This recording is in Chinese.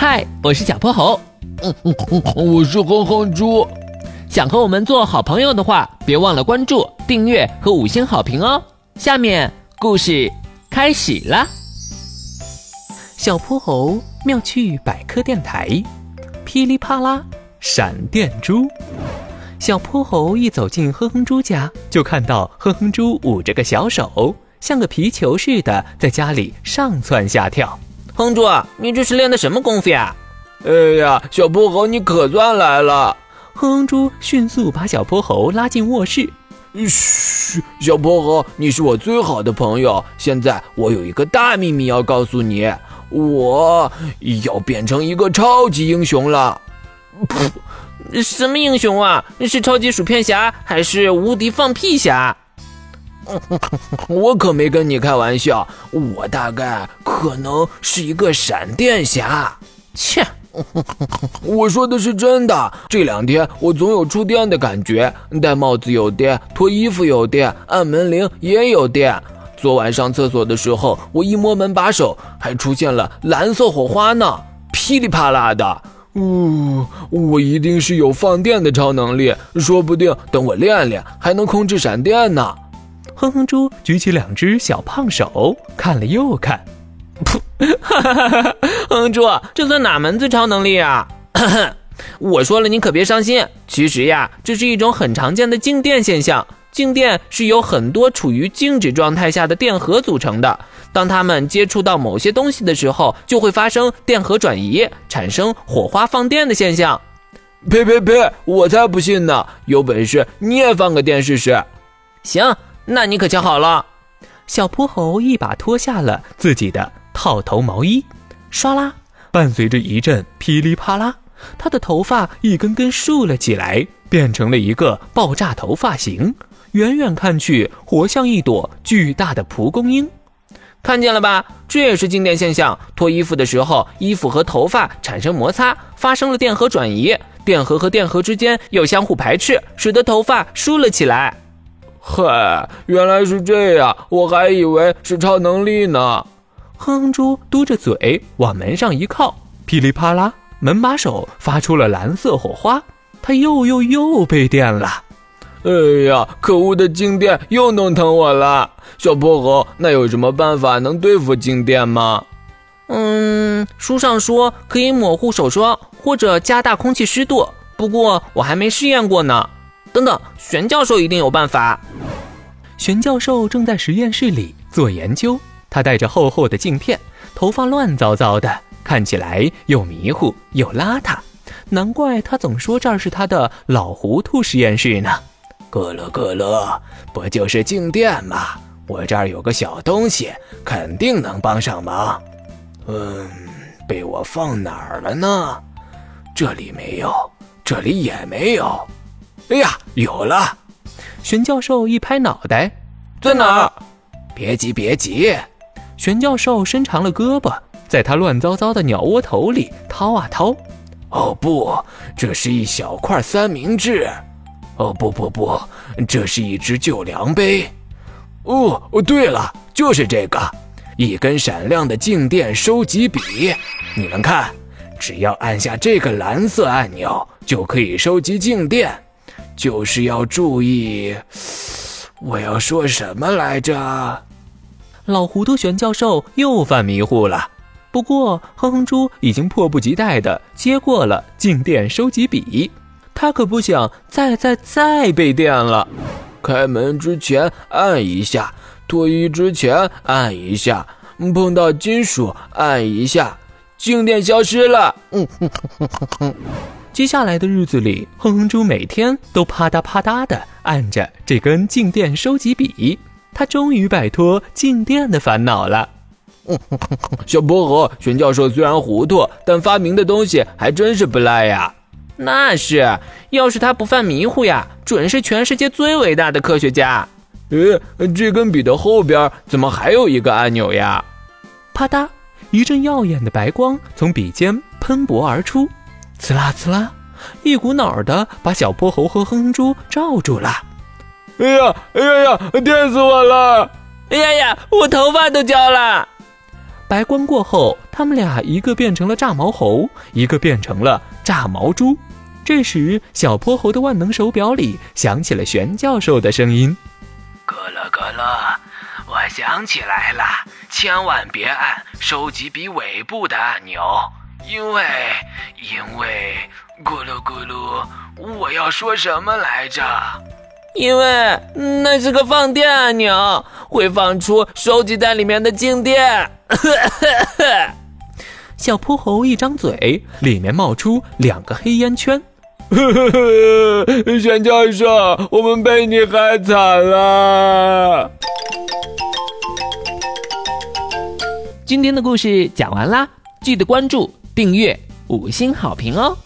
嗨，我是小泼猴。嗯嗯嗯，我是哼哼猪。想和我们做好朋友的话，别忘了关注、订阅和五星好评哦。下面故事开始啦。小泼猴妙趣百科电台，噼里啪啦，闪电猪。小泼猴一走进哼哼猪家，就看到哼哼猪捂着个小手，像个皮球似的在家里上蹿下跳。哼猪，你这是练的什么功夫呀？哎呀，小泼猴，你可算来了！哼哼猪迅速把小泼猴拉进卧室。嘘，小泼猴，你是我最好的朋友。现在我有一个大秘密要告诉你，我要变成一个超级英雄了。噗，什么英雄啊？是超级薯片侠还是无敌放屁侠？我可没跟你开玩笑，我大概可能是一个闪电侠。切！我说的是真的。这两天我总有触电的感觉，戴帽子有电，脱衣服有电，按门铃也有电。昨晚上厕所的时候，我一摸门把手，还出现了蓝色火花呢，噼里啪啦的。呜，我一定是有放电的超能力，说不定等我练练，还能控制闪电呢。哼哼猪举起两只小胖手，看了又看。噗！哈哈哈哈哼猪，这算哪门子超能力啊？我说了，你可别伤心。其实呀，这是一种很常见的静电现象。静电是由很多处于静止状态下的电荷组成的。当它们接触到某些东西的时候，就会发生电荷转移，产生火花放电的现象。呸呸呸！我才不信呢！有本事你也放个电试试。行，那你可瞧好了。小泼猴一把脱下了自己的。套头毛衣，唰啦，伴随着一阵噼里啪啦，他的头发一根根竖了起来，变成了一个爆炸头发型，远远看去，活像一朵巨大的蒲公英。看见了吧？这也是静电现象。脱衣服的时候，衣服和头发产生摩擦，发生了电荷转移，电荷和电荷之间又相互排斥，使得头发竖了起来。嗨，原来是这样，我还以为是超能力呢。哼哼猪嘟着嘴往门上一靠，噼里啪啦，门把手发出了蓝色火花，它又又又被电了。哎呀，可恶的静电又弄疼我了！小泼猴，那有什么办法能对付静电吗？嗯，书上说可以抹护手霜或者加大空气湿度，不过我还没试验过呢。等等，玄教授一定有办法。玄教授正在实验室里做研究。他戴着厚厚的镜片，头发乱糟糟的，看起来又迷糊又邋遢，难怪他总说这儿是他的老糊涂实验室呢。咯咯咯咯，不就是静电吗？我这儿有个小东西，肯定能帮上忙。嗯，被我放哪儿了呢？这里没有，这里也没有。哎呀，有了！玄教授一拍脑袋，在哪儿？别急，别急。玄教授伸长了胳膊，在他乱糟糟的鸟窝头里掏啊掏。哦不，这是一小块三明治。哦不不不，这是一只旧量杯。哦哦，对了，就是这个，一根闪亮的静电收集笔。你们看，只要按下这个蓝色按钮，就可以收集静电。就是要注意，我要说什么来着？老糊涂玄教授又犯迷糊了，不过哼哼猪已经迫不及待地接过了静电收集笔，他可不想再再再被电了。开门之前按一下，脱衣之前按一下，碰到金属按一下，静电消失了。嗯哼哼哼哼。接下来的日子里，哼哼猪每天都啪嗒啪嗒地按着这根静电收集笔。他终于摆脱静电的烦恼了。小薄荷，玄教授虽然糊涂，但发明的东西还真是不赖呀。那是，要是他不犯迷糊呀，准是全世界最伟大的科学家。呃，这根笔的后边怎么还有一个按钮呀？啪嗒，一阵耀眼的白光从笔尖喷薄而出，呲啦呲啦，一股脑的把小泼猴和哼哼猪罩住了。哎呀，哎呀呀，电死我了！哎呀呀，我头发都焦了！白光过后，他们俩一个变成了炸毛猴，一个变成了炸毛猪。这时，小泼猴的万能手表里响起了玄教授的声音：“咯了咯了，我想起来了，千万别按收集笔尾部的按钮，因为因为咕噜咕噜，我要说什么来着？因为那是个放电按钮，会放出收集在里面的静电。”小泼猴一张嘴，里面冒出两个黑烟圈。呵呵呵，玄教授，我们被你害惨了。今天的故事讲完啦，记得关注、订阅、五星好评哦。